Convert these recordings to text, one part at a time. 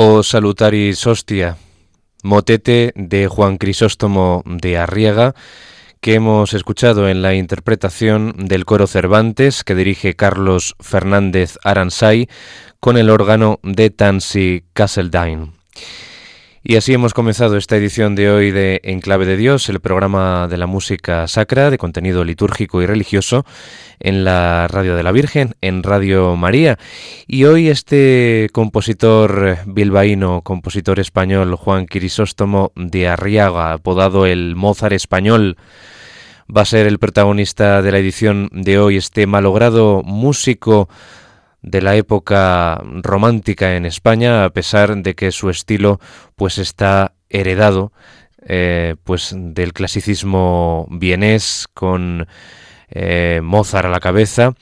O salutaris hostia. motete de Juan Crisóstomo de Arriaga, que hemos escuchado en la interpretación del coro Cervantes que dirige Carlos Fernández Aransay con el órgano de Tansy Castledine. Y así hemos comenzado esta edición de hoy de Enclave de Dios, el programa de la música sacra, de contenido litúrgico y religioso, en la Radio de la Virgen, en Radio María. Y hoy este compositor bilbaíno, compositor español, Juan Crisóstomo de Arriaga, apodado el Mozart español, va a ser el protagonista de la edición de hoy, este malogrado músico de la época romántica en España, a pesar de que su estilo pues está heredado eh, pues del clasicismo vienés con eh, Mozart a la cabeza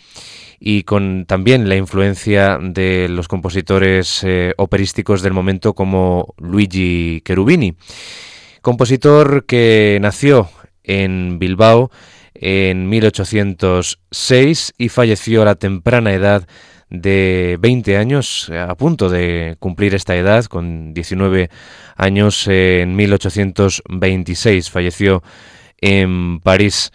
y con también la influencia de los compositores eh, operísticos del momento como Luigi Cherubini, compositor que nació en Bilbao en 1806 y falleció a la temprana edad de 20 años, a punto de cumplir esta edad, con 19 años en 1826, falleció en París.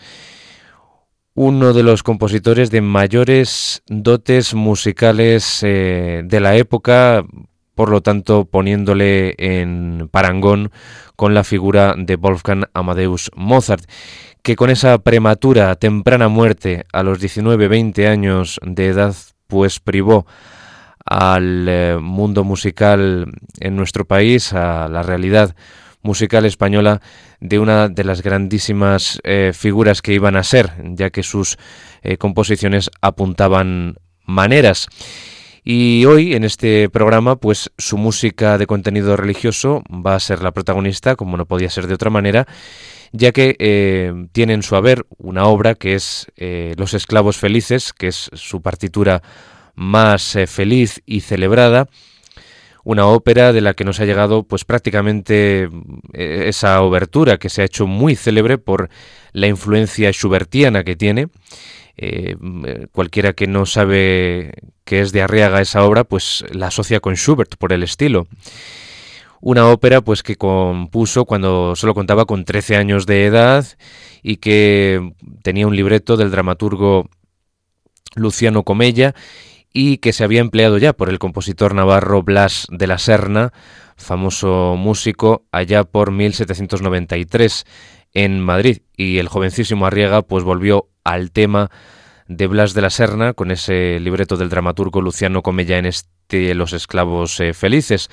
Uno de los compositores de mayores dotes musicales eh, de la época, por lo tanto poniéndole en parangón con la figura de Wolfgang Amadeus Mozart, que con esa prematura, temprana muerte a los 19-20 años de edad pues privó al eh, mundo musical en nuestro país, a la realidad musical española, de una de las grandísimas eh, figuras que iban a ser, ya que sus eh, composiciones apuntaban maneras. Y hoy en este programa, pues su música de contenido religioso va a ser la protagonista, como no podía ser de otra manera, ya que eh, tiene en su haber una obra que es eh, Los esclavos felices, que es su partitura más eh, feliz y celebrada, una ópera de la que nos ha llegado pues prácticamente esa obertura que se ha hecho muy célebre por la influencia schubertiana que tiene. cualquiera que no sabe que es de Arriaga esa obra, pues la asocia con Schubert por el estilo una ópera pues que compuso cuando solo contaba con 13 años de edad y que tenía un libreto del dramaturgo Luciano Comella y que se había empleado ya por el compositor navarro Blas de la Serna, famoso músico, allá por 1793 en Madrid. Y el jovencísimo Arriaga pues volvió al tema de Blas de la Serna con ese libreto del dramaturgo Luciano Comella en este Los esclavos eh, felices.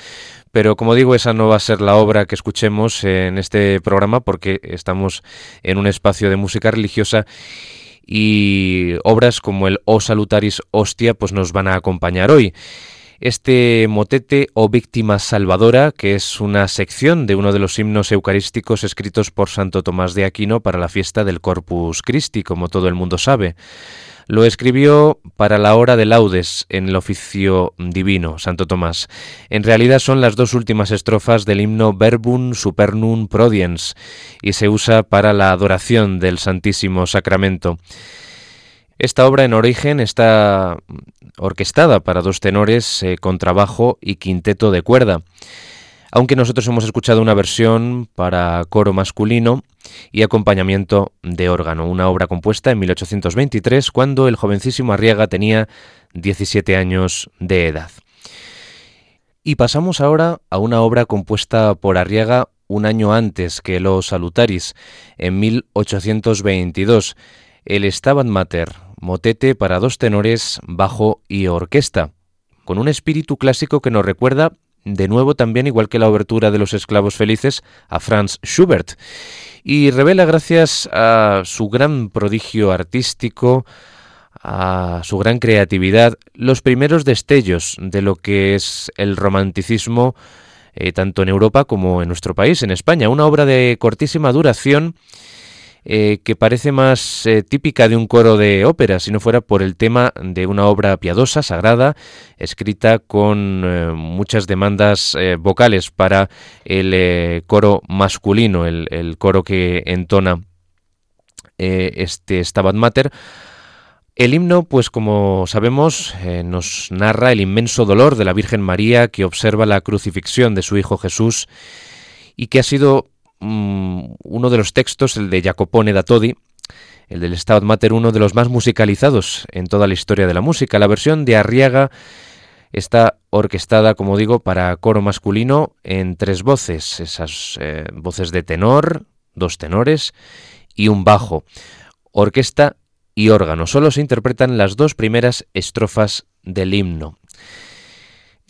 Pero como digo, esa no va a ser la obra que escuchemos en este programa porque estamos en un espacio de música religiosa y obras como el O Salutaris Hostia pues nos van a acompañar hoy. Este motete o víctima salvadora, que es una sección de uno de los himnos eucarísticos escritos por Santo Tomás de Aquino para la fiesta del Corpus Christi, como todo el mundo sabe. Lo escribió para la hora de laudes en el oficio divino, Santo Tomás. En realidad son las dos últimas estrofas del himno Verbum Supernum Prodiens y se usa para la adoración del Santísimo Sacramento. Esta obra en origen está orquestada para dos tenores, eh, con trabajo y quinteto de cuerda aunque nosotros hemos escuchado una versión para coro masculino y acompañamiento de órgano, una obra compuesta en 1823 cuando el jovencísimo Arriaga tenía 17 años de edad. Y pasamos ahora a una obra compuesta por Arriaga un año antes que Los Salutaris, en 1822, el Stabat Mater, motete para dos tenores, bajo y orquesta, con un espíritu clásico que nos recuerda de nuevo también, igual que la obertura de Los Esclavos Felices, a Franz Schubert, y revela gracias a su gran prodigio artístico, a su gran creatividad, los primeros destellos de lo que es el romanticismo, eh, tanto en Europa como en nuestro país, en España. Una obra de cortísima duración eh, que parece más eh, típica de un coro de ópera, si no fuera por el tema de una obra piadosa, sagrada, escrita con eh, muchas demandas vocales para el coro masculino, el, coro que entona este Stabat Mater. El himno, pues como sabemos, nos narra el inmenso dolor de la Virgen María que observa la crucifixión de su Hijo Jesús y que ha sido mm, uno de los textos, el de Jacopone da Todi, el del Stabat Mater, uno de los más musicalizados en toda la historia de la música. La versión de Arriaga está orquestada, como digo, para coro masculino en tres voces, esas eh, voces de tenor, dos tenores y un bajo, orquesta y órgano. Solo se interpretan las dos primeras estrofas del himno.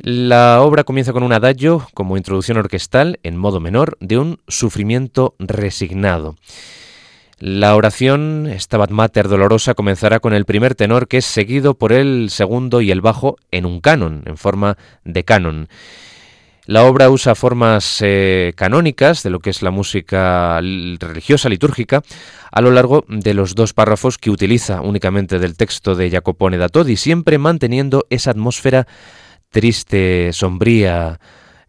La obra comienza con un adagio como introducción orquestal en modo menor de un sufrimiento resignado. La oración Stabat Mater dolorosa comenzará con el primer tenor que es seguido por el segundo y el bajo en un canon, en forma de canon. La obra usa formas eh, canónicas de lo que es la música religiosa litúrgica a lo largo de los dos párrafos que utiliza únicamente del texto de Jacopone da Todi, siempre manteniendo esa atmósfera triste, sombría,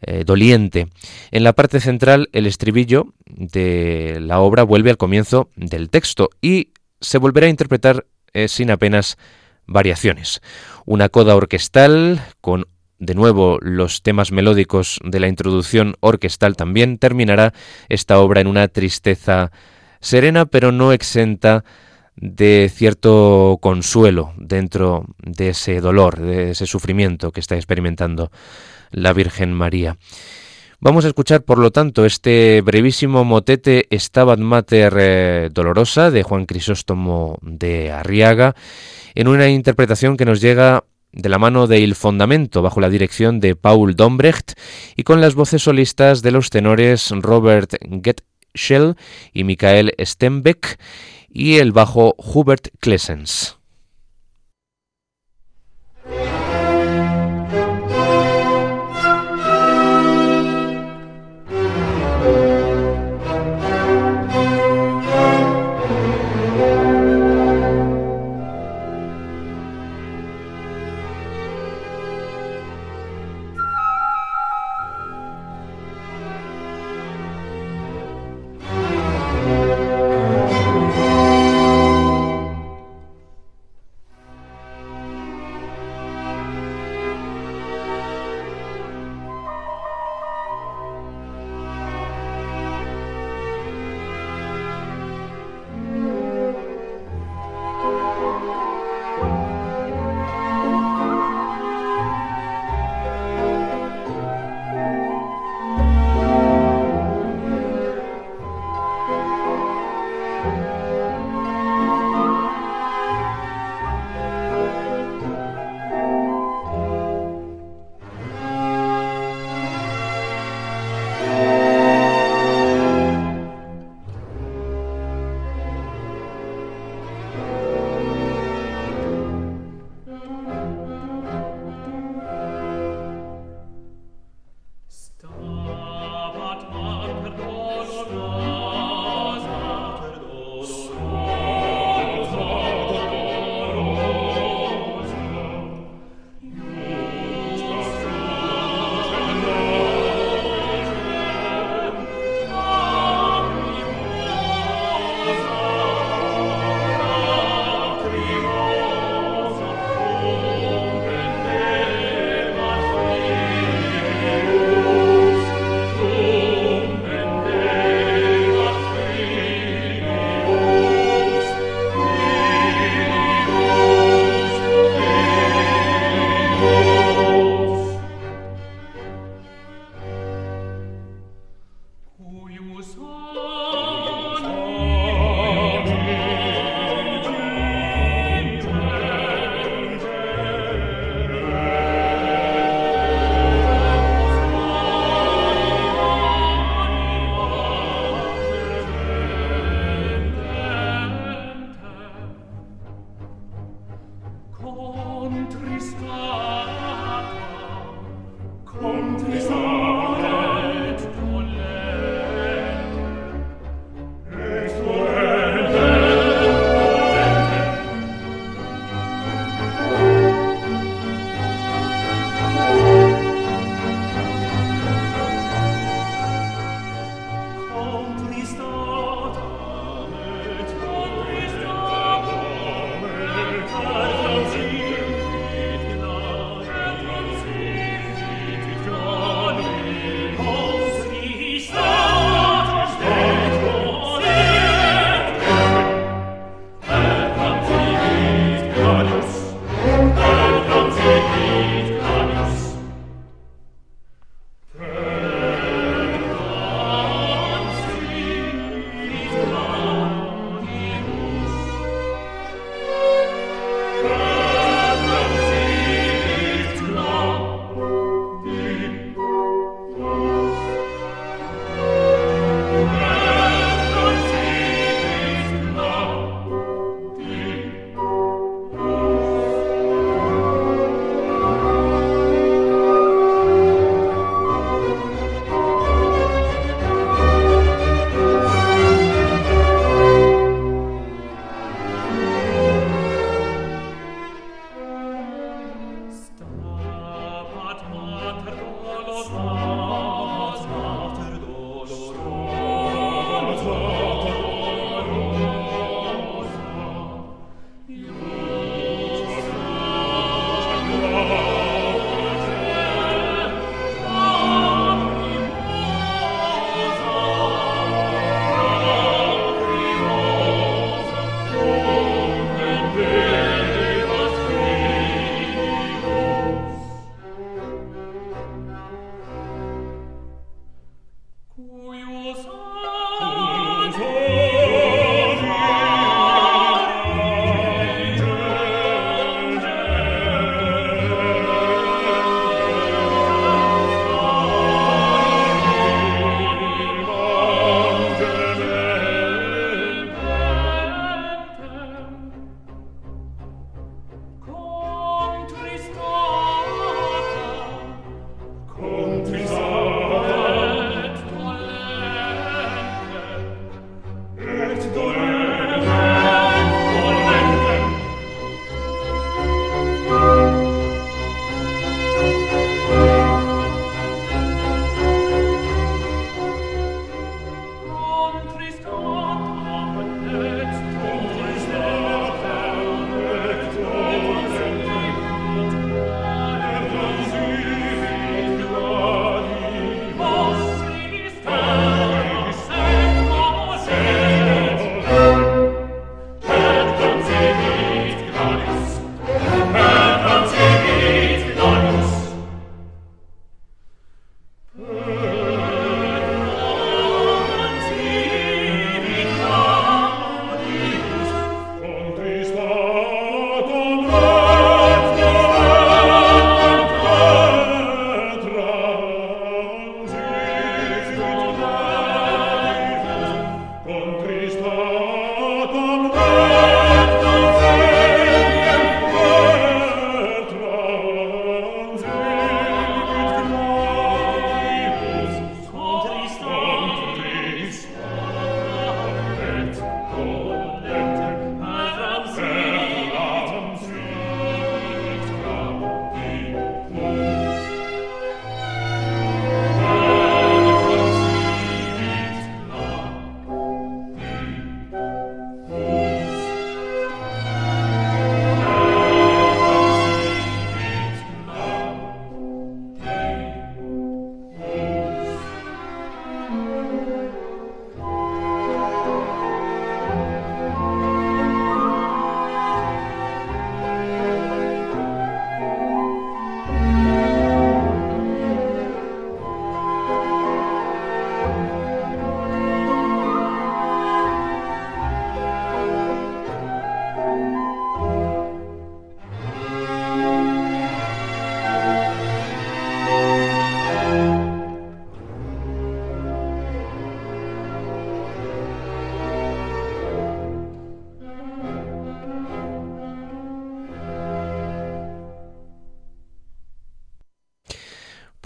eh, doliente. En la parte central, el estribillo de la obra vuelve al comienzo del texto y se volverá a interpretar eh, sin apenas variaciones. Una coda orquestal con de nuevo los temas melódicos de la introducción orquestal también terminará esta obra en una tristeza serena pero no exenta de cierto consuelo dentro de ese dolor, de ese sufrimiento que está experimentando la Virgen María. Vamos a escuchar, por lo tanto, este brevísimo motete Stabat Mater eh, Dolorosa de Juan Crisóstomo de Arriaga, en una interpretación que nos llega de la mano de Il Fondamento, bajo la dirección de Paul Dombrecht, y con las voces solistas de los tenores Robert Getschel y Michael Stenbeck, y el bajo Hubert Klessens.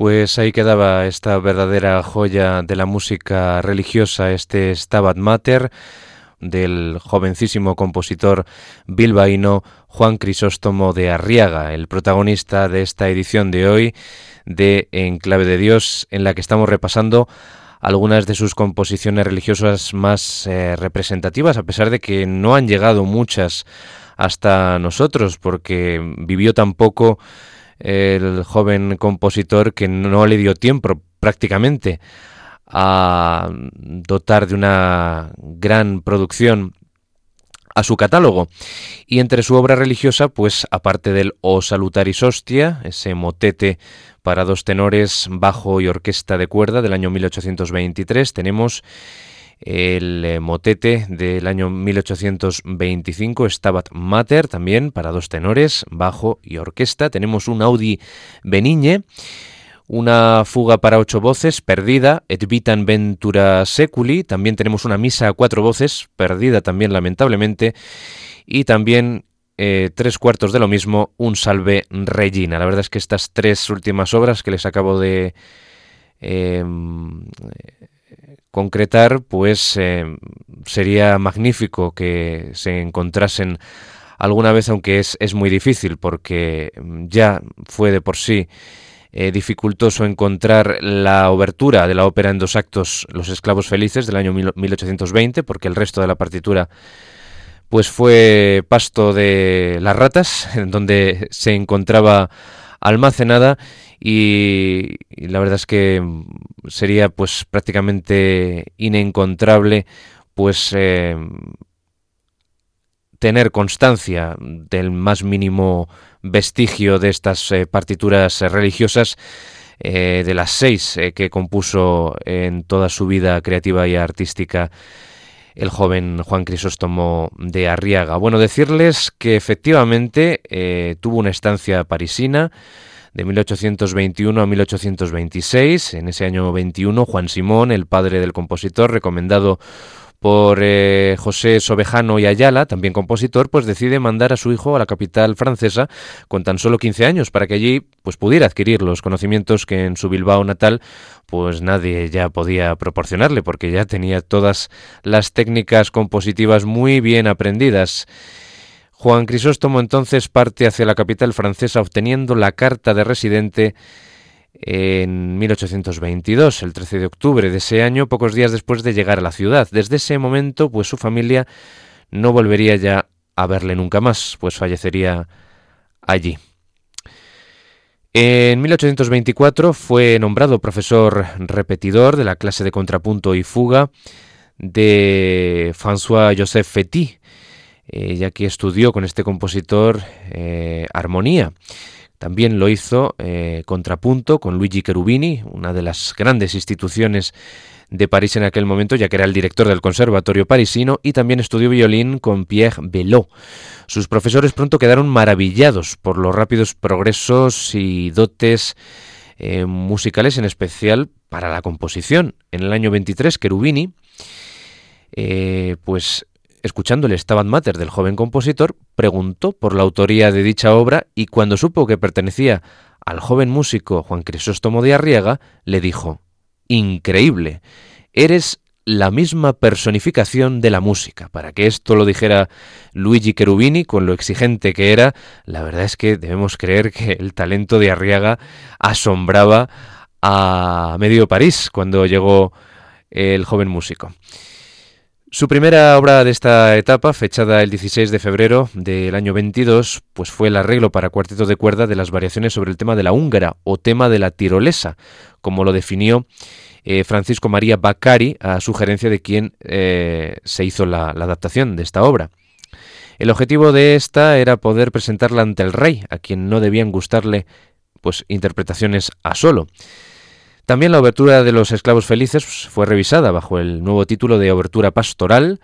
Pues ahí quedaba esta verdadera joya de la música religiosa, este Stabat Mater del jovencísimo compositor bilbaíno Juan Crisóstomo de Arriaga, el protagonista de esta edición de hoy de Enclave de Dios, en la que estamos repasando algunas de sus composiciones religiosas más eh, representativas, a pesar de que no han llegado muchas hasta nosotros, porque vivió tan poco el joven compositor que no le dio tiempo prácticamente a dotar de una gran producción a su catálogo. Y entre su obra religiosa, pues aparte del O Salutaris Hostia, ese motete para dos tenores, bajo y orquesta de cuerda del año 1823, tenemos el eh, motete del año 1825, Stabat Mater, también para dos tenores, bajo y orquesta. Tenemos un Audi Benigne, una fuga para ocho voces, perdida, Et vitam ventura seculi. También tenemos una misa a cuatro voces, perdida también lamentablemente. Y también eh, tres cuartos de lo mismo, un salve Regina. La verdad es que estas tres últimas obras que les acabo de em, concretar, pues eh, sería magnífico que se encontrasen alguna vez, aunque es, es muy difícil, porque ya fue de por sí eh, dificultoso encontrar la obertura de la ópera en dos actos, Los esclavos felices, del año 1820, porque el resto de la partitura pues fue pasto de las ratas, en donde se encontraba almacenada y, la verdad es que sería pues prácticamente inencontrable pues eh, tener constancia del más mínimo vestigio de estas eh, partituras religiosas eh, de las seis que compuso en toda su vida creativa y artística el joven Juan Crisóstomo de Arriaga. Bueno, decirles que efectivamente tuvo una estancia parisina, de 1821 a 1826. En ese año 21, Juan Simón, el padre del compositor, recomendado por eh, José Sobejano y Ayala, también compositor, pues decide mandar a su hijo a la capital francesa con tan solo 15 años para que allí pues pudiera adquirir los conocimientos que en su Bilbao natal pues nadie ya podía proporcionarle porque ya tenía todas las técnicas compositivas muy bien aprendidas. Juan Crisóstomo entonces parte hacia la capital francesa obteniendo la carta de residente en 1822, el 13 de octubre de ese año, pocos días después de llegar a la ciudad. Desde ese momento, pues su familia no volvería ya a verle nunca más, pues fallecería allí. En 1824 fue nombrado profesor repetidor de la clase de contrapunto y fuga de François Joseph Feti, eh, ya que estudió con este compositor eh, armonía. También lo hizo eh, contrapunto con Luigi Cherubini, una de las grandes instituciones de París en aquel momento, ya que era el director del Conservatorio Parisino, y también estudió violín con Pierre Belot. Sus profesores pronto quedaron maravillados por los rápidos progresos y dotes musicales, en especial para la composición. En el año 23, Cherubini pues escuchando el Stabat Mater del joven compositor, preguntó por la autoría de dicha obra y cuando supo que pertenecía al joven músico Juan Crisóstomo de Arriaga, le dijo, Increíble, eres la misma personificación de la música. Para que esto lo dijera Luigi Cherubini, con lo exigente que era, la verdad es que debemos creer que el talento de Arriaga asombraba a medio París cuando llegó el joven músico. Su primera obra de esta etapa, fechada el 16 de febrero del año 22, pues fue el arreglo para cuarteto de cuerda de las variaciones sobre el tema de la húngara o tema de la tirolesa, como lo definió eh, Francisco María Baccari a sugerencia de quien eh, se hizo la, la adaptación de esta obra. El objetivo de esta era poder presentarla ante el rey, a quien no debían gustarle pues interpretaciones a solo. También la obertura de los esclavos felices fue revisada bajo el nuevo título de Obertura Pastoral,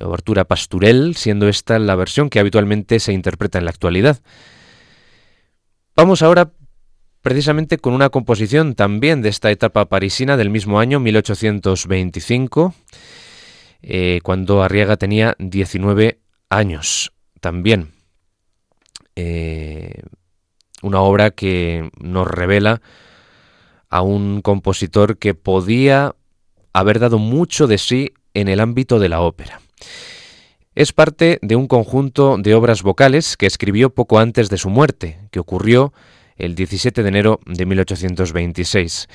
Obertura Pasturel, siendo esta la versión que habitualmente se interpreta en la actualidad. Vamos ahora precisamente con una composición también de esta etapa parisina del mismo año, 1825, eh, cuando Arriaga tenía 19 años también. Eh, una obra que nos revela a un compositor que podía haber dado mucho de sí en el ámbito de la ópera. Es parte de un conjunto de obras vocales que escribió poco antes de su muerte, que ocurrió el 17 de enero de 1826.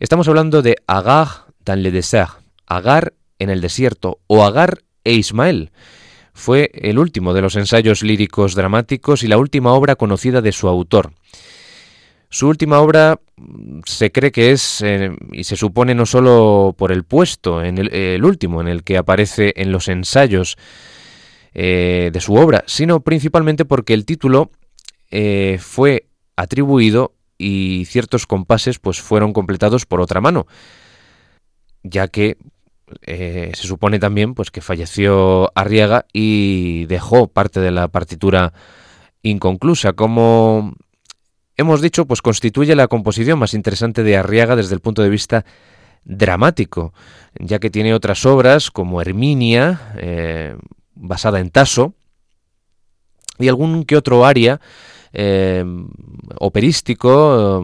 Estamos hablando de Agar dans le désert, Agar en el desierto o Agar e Ismael. Fue el último de los ensayos líricos dramáticos y la última obra conocida de su autor. Su última obra mm, se cree que es, eh, y se supone no solo por el puesto, en el, último en el que aparece en los ensayos eh, de su obra, sino principalmente porque el título eh, fue atribuido y ciertos compases pues fueron completados por otra mano, ya que se supone también pues que falleció Arriaga y dejó parte de la partitura inconclusa, como hemos dicho, pues constituye la composición más interesante de Arriaga desde el punto de vista dramático, ya que tiene otras obras como Herminia, eh, basada en Tasso, y algún que otro aria eh, operístico,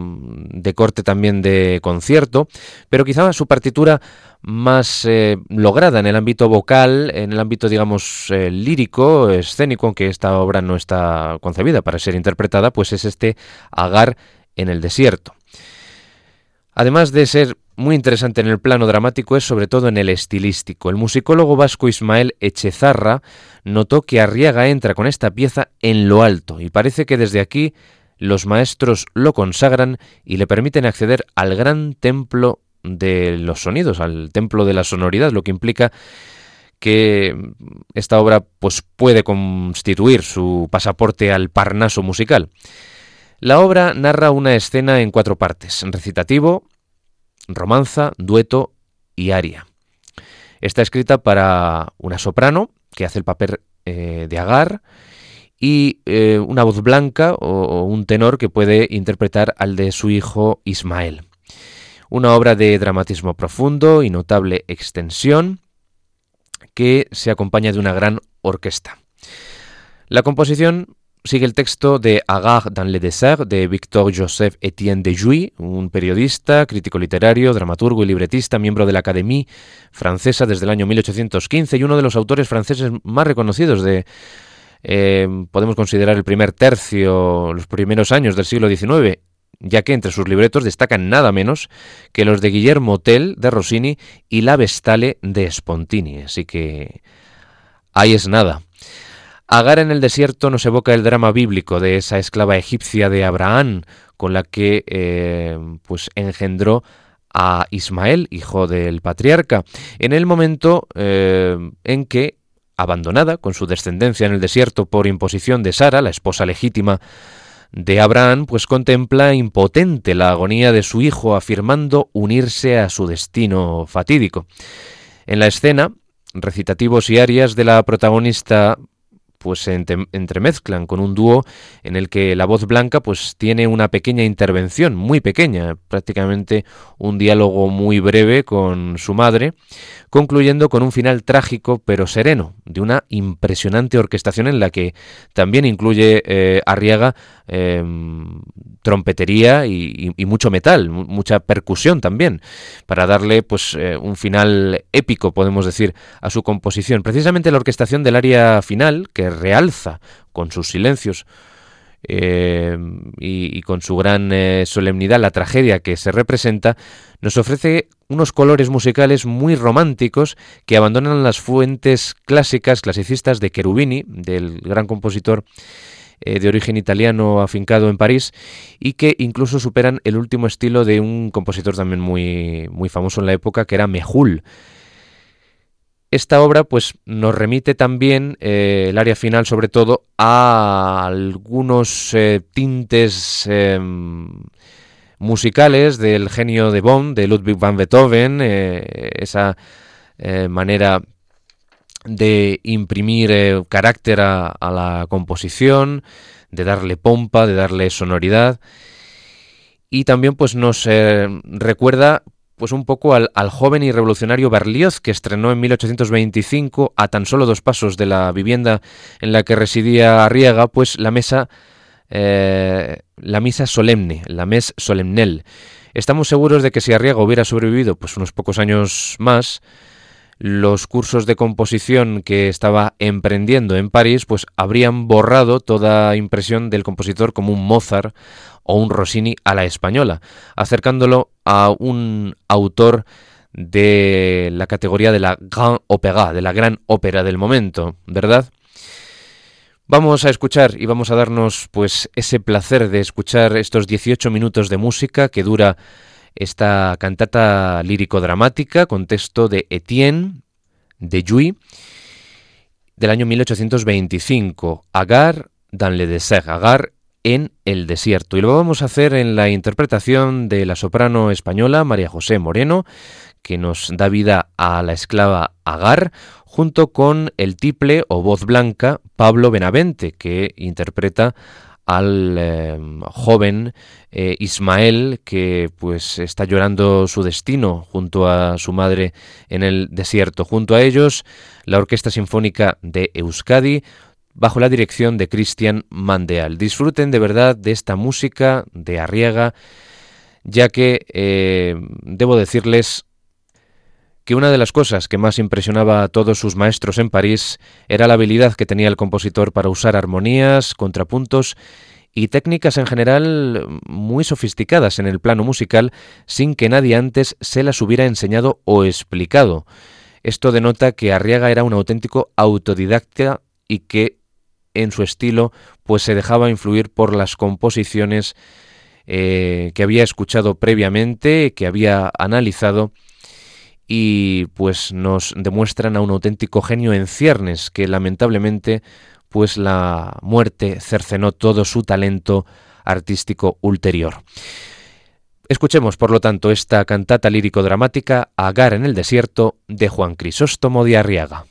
de corte también de concierto, pero quizá su partitura más eh, lograda en el ámbito vocal, en el ámbito, digamos, eh, lírico, escénico, aunque esta obra no está concebida para ser interpretada, pues es este Agar en el desierto. Además de ser muy interesante en el plano dramático, es sobre todo en el estilístico. El musicólogo vasco Ismael Echezarra notó que Arriaga entra con esta pieza en lo alto y parece que desde aquí los maestros lo consagran y le permiten acceder al gran templo de los sonidos, al templo de la sonoridad, lo que implica que esta obra pues, puede constituir su pasaporte al parnaso musical. La obra narra una escena en cuatro partes, recitativo, romanza, dueto y aria. Está escrita para una soprano, que hace el papel eh, de Agar, y eh, una voz blanca o, un tenor que puede interpretar al de su hijo Ismael. Una obra de dramatismo profundo y notable extensión que se acompaña de una gran orquesta. La composición sigue el texto de Agar dans le désert de Victor Joseph Etienne de Jouy, un periodista, crítico literario, dramaturgo y libretista, miembro de la Académie francesa desde el año 1815 y uno de los autores franceses más reconocidos de, eh, podemos considerar el primer tercio, los primeros años del siglo XIX, ya que entre sus libretos destacan nada menos que los de Guillermo Tell de Rossini y La Vestale de Spontini. Así que ahí es nada. Agar en el desierto nos evoca el drama bíblico de esa esclava egipcia de Abraham, con la que eh, pues engendró a Ismael, hijo del patriarca, en el momento eh, en que, abandonada con su descendencia en el desierto por imposición de Sara, la esposa legítima de Abraham, pues contempla impotente la agonía de su hijo, afirmando unirse a su destino fatídico. En la escena, recitativos y arias de la protagonista pues se entremezclan con un dúo en el que la voz blanca pues tiene una pequeña intervención, muy pequeña, prácticamente un diálogo muy breve con su madre, concluyendo con un final trágico pero sereno, de una impresionante orquestación en la que también incluye eh, Arriaga em, trompetería y, mucho metal, mucha percusión también, para darle pues eh, un final épico, podemos decir, a su composición. Precisamente la orquestación del área final, que realza con sus silencios eh, y, con su gran solemnidad la tragedia que se representa, nos ofrece unos colores musicales muy románticos que abandonan las fuentes clásicas, clasicistas de Cherubini, del gran compositor eh, de origen italiano afincado en París, y que incluso superan el último estilo de un compositor también muy, muy famoso en la época, que era Mehul. Esta obra pues, nos remite también, eh, el área final sobre todo, a algunos eh, tintes em, musicales del genio de Bonn, de Ludwig van Beethoven, eh, esa manera de imprimir carácter a, la composición, de darle pompa, de darle sonoridad. Y también pues nos recuerda pues un poco al, joven y revolucionario Berlioz, que estrenó en 1825, a tan solo dos pasos de la vivienda en la que residía Arriaga, pues la mesa la misa solemne, la mes solemnel. Estamos seguros de que si Arriaga hubiera sobrevivido pues unos pocos años más, los cursos de composición que estaba emprendiendo en París pues habrían borrado toda impresión del compositor como un Mozart o un Rossini a la española, acercándolo a un autor de la categoría de la Grand Opéra, de la gran ópera del momento, ¿verdad? Vamos a escuchar y vamos a darnos pues ese placer de escuchar estos 18 minutos de música que dura esta cantata lírico-dramática con texto de Etienne de Jouy del año 1825, Agar dans le désert, Agar en el desierto. Y lo vamos a hacer en la interpretación de la soprano española María José Moreno, que nos da vida a la esclava Agar, junto con el tiple o voz blanca Pablo Benavente, que interpreta al em, joven eh, Ismael que pues está llorando su destino junto a su madre en el desierto. Junto a ellos la Orquesta Sinfónica de Euskadi bajo la dirección de Cristian Mandeal. Disfruten de verdad de esta música de Arriaga, ya que eh, debo decirles que una de las cosas que más impresionaba a todos sus maestros en París era la habilidad que tenía el compositor para usar armonías, contrapuntos y técnicas en general muy sofisticadas en el plano musical sin que nadie antes se las hubiera enseñado o explicado. Esto denota que Arriaga era un auténtico autodidacta y que en su estilo pues se dejaba influir por las composiciones eh, que había escuchado previamente, que había analizado y pues nos demuestran a un auténtico genio en ciernes que lamentablemente pues la muerte cercenó todo su talento artístico ulterior. Escuchemos, por lo tanto, esta cantata lírico-dramática Agar en el desierto de Juan Crisóstomo de Arriaga.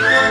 Bye.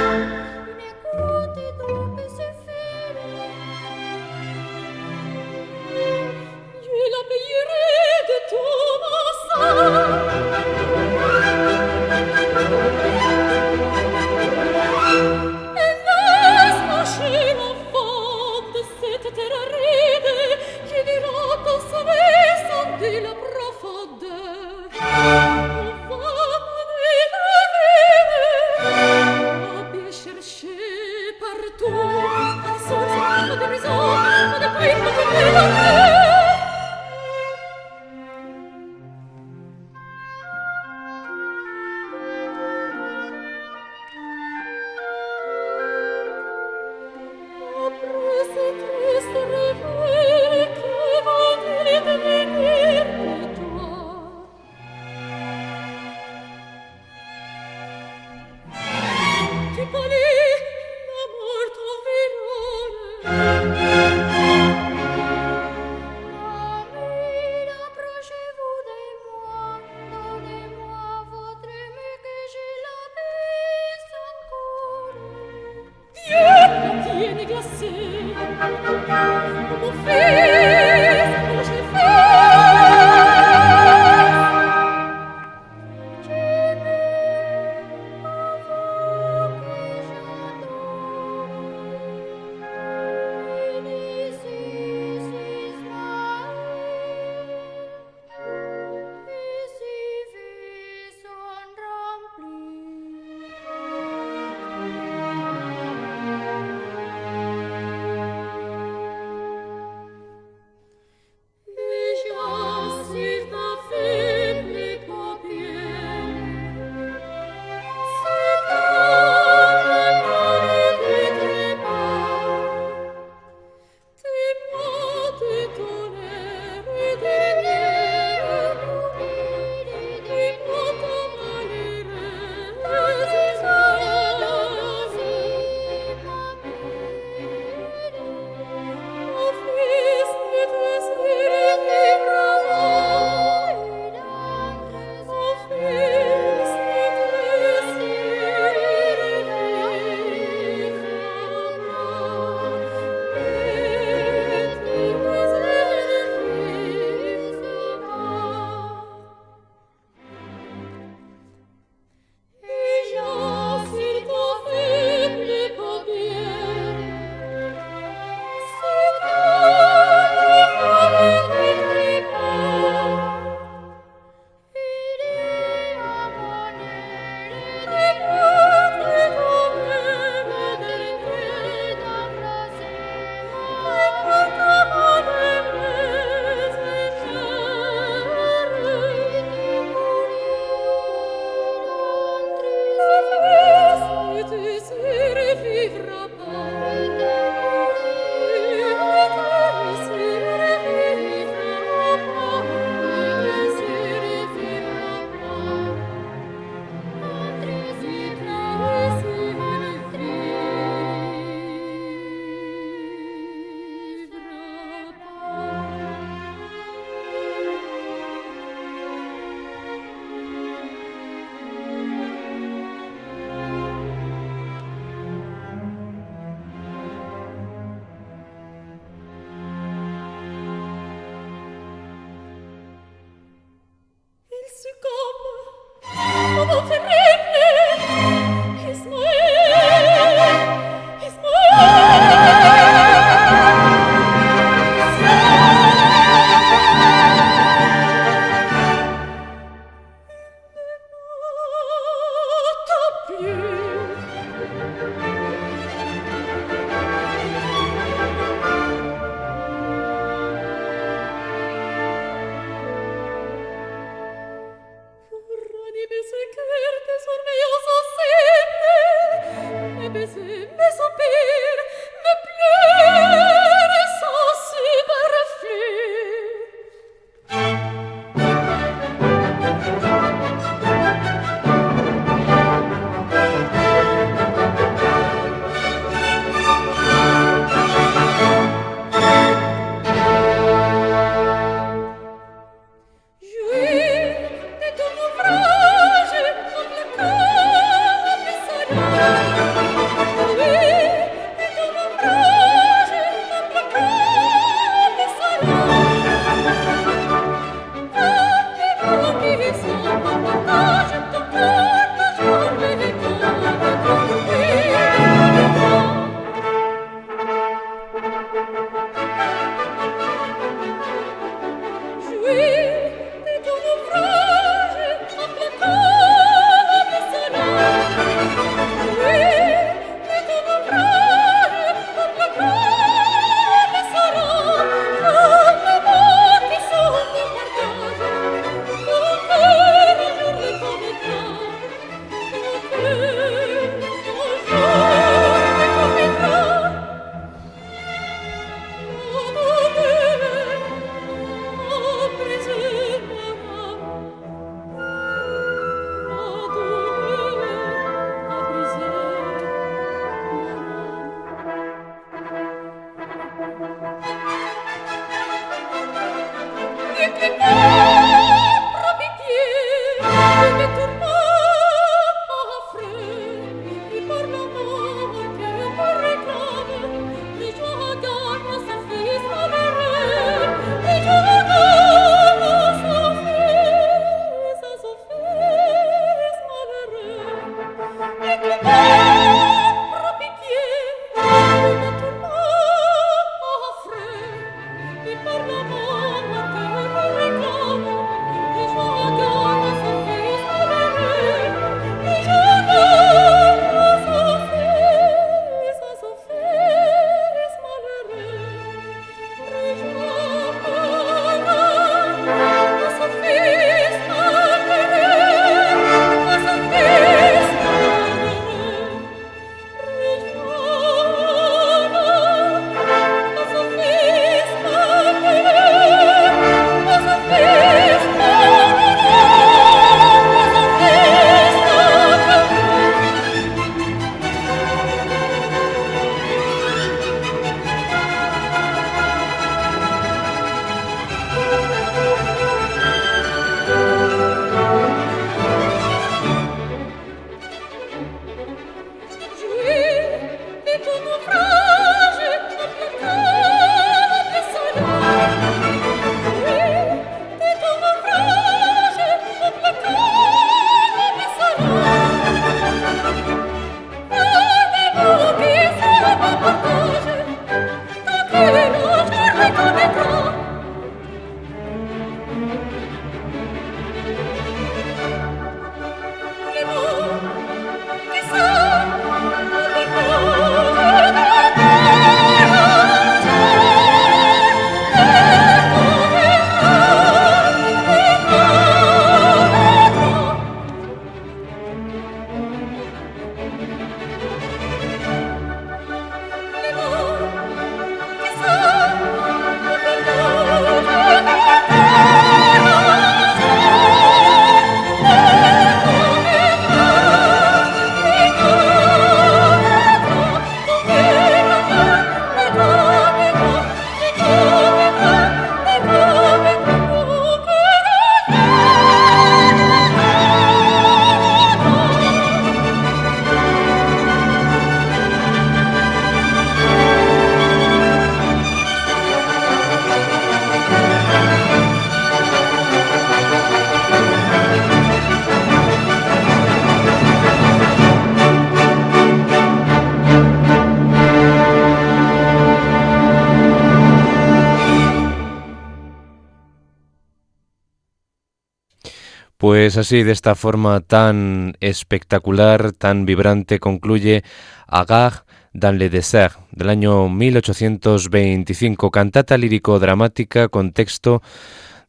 Pues así, de esta forma tan espectacular, tan vibrante, concluye Agar dans le désert, del año 1825, cantata lírico-dramática con texto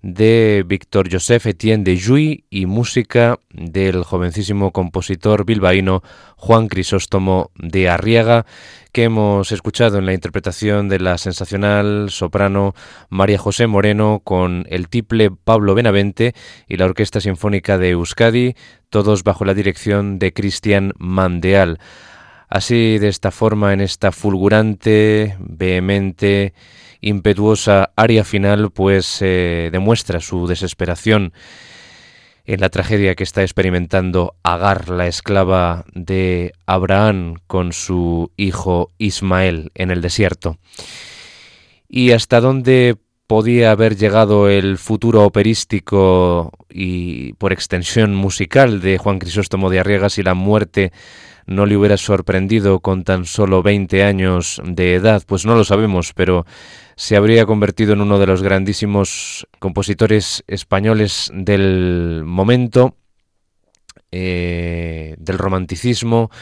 de Víctor Joseph Etienne de Jouy y música del jovencísimo compositor bilbaíno Juan Crisóstomo de Arriaga, que hemos escuchado en la interpretación de la sensacional soprano María José Moreno con el tiple Pablo Benavente y la Orquesta Sinfónica de Euskadi, todos bajo la dirección de Cristian Mandeal. Así, de esta forma, en esta fulgurante, vehemente, impetuosa aria final, pues demuestra su desesperación en la tragedia que está experimentando Agar, la esclava de Abraham, con su hijo Ismael en el desierto. Y hasta dónde podía haber llegado el futuro operístico y por extensión musical de Juan Crisóstomo de Arriaga si la muerte no le hubiera sorprendido con tan solo 20 años de edad, pues no lo sabemos, pero se habría convertido en uno de los grandísimos compositores españoles del momento, eh, del romanticismo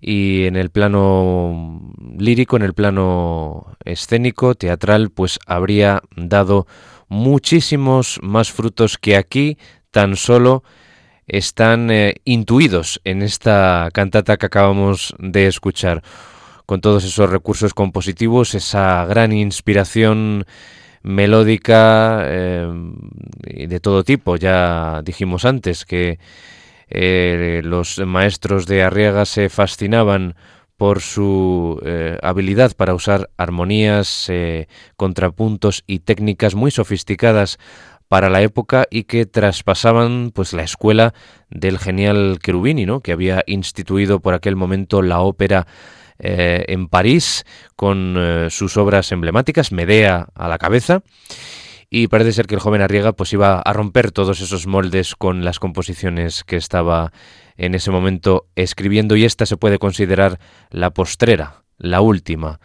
y en el plano lírico, en el plano escénico, teatral, pues habría dado muchísimos más frutos que aquí tan solo están eh, intuidos en esta cantata que acabamos de escuchar con todos esos recursos compositivos, esa gran inspiración melódica eh, de todo tipo. Ya dijimos antes que eh, los maestros de Arriaga se fascinaban por su eh, habilidad para usar armonías, contrapuntos y técnicas muy sofisticadas para la época y que traspasaban pues la escuela del genial Cherubini, ¿no? que había instituido por aquel momento la ópera eh, en París con eh, sus obras emblemáticas, Medea a la cabeza. Y parece ser que el joven Arriaga pues iba a romper todos esos moldes con las composiciones que estaba en ese momento escribiendo y esta se puede considerar la postrera, la última,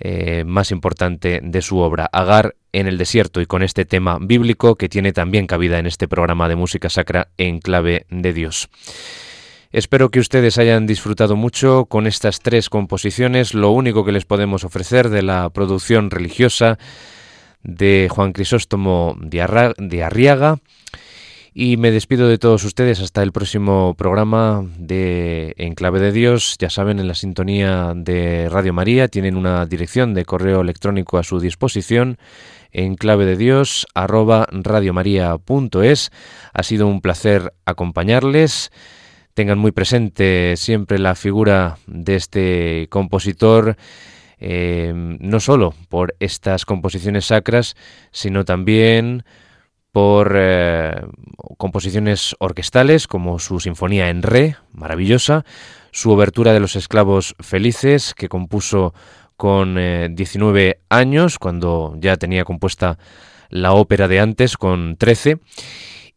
eh, más importante de su obra, Agar en el desierto y con este tema bíblico que tiene también cabida en este programa de música sacra en clave de Dios. Espero que ustedes hayan disfrutado mucho con estas tres composiciones, lo único que les podemos ofrecer de la producción religiosa de Juan Crisóstomo de Arriaga. Y me despido de todos ustedes hasta el próximo programa de En Clave de Dios. Ya saben, en la sintonía de Radio María tienen una dirección de correo electrónico a su disposición en clave de Dios arroba radiomaria.es. Ha sido un placer acompañarles tengan muy presente siempre la figura de este compositor, eh, no solo por estas composiciones sacras, sino también por eh, composiciones orquestales como su Sinfonía en Re, maravillosa, su Obertura de los Esclavos Felices, que compuso con 19 eh, años, cuando ya tenía compuesta la ópera de antes con 13,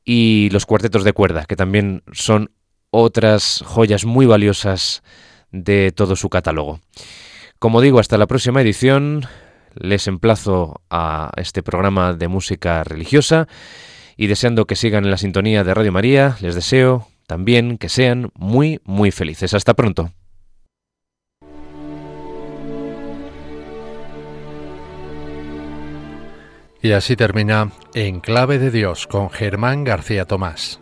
y los cuartetos de cuerda, que también son otras joyas muy valiosas de todo su catálogo. Como digo, hasta la próxima edición les emplazo a este programa de música religiosa y deseando que sigan en la sintonía de Radio María, les deseo también que sean muy, muy felices. Hasta pronto. Y así termina En Clave de Dios con Germán García Tomás.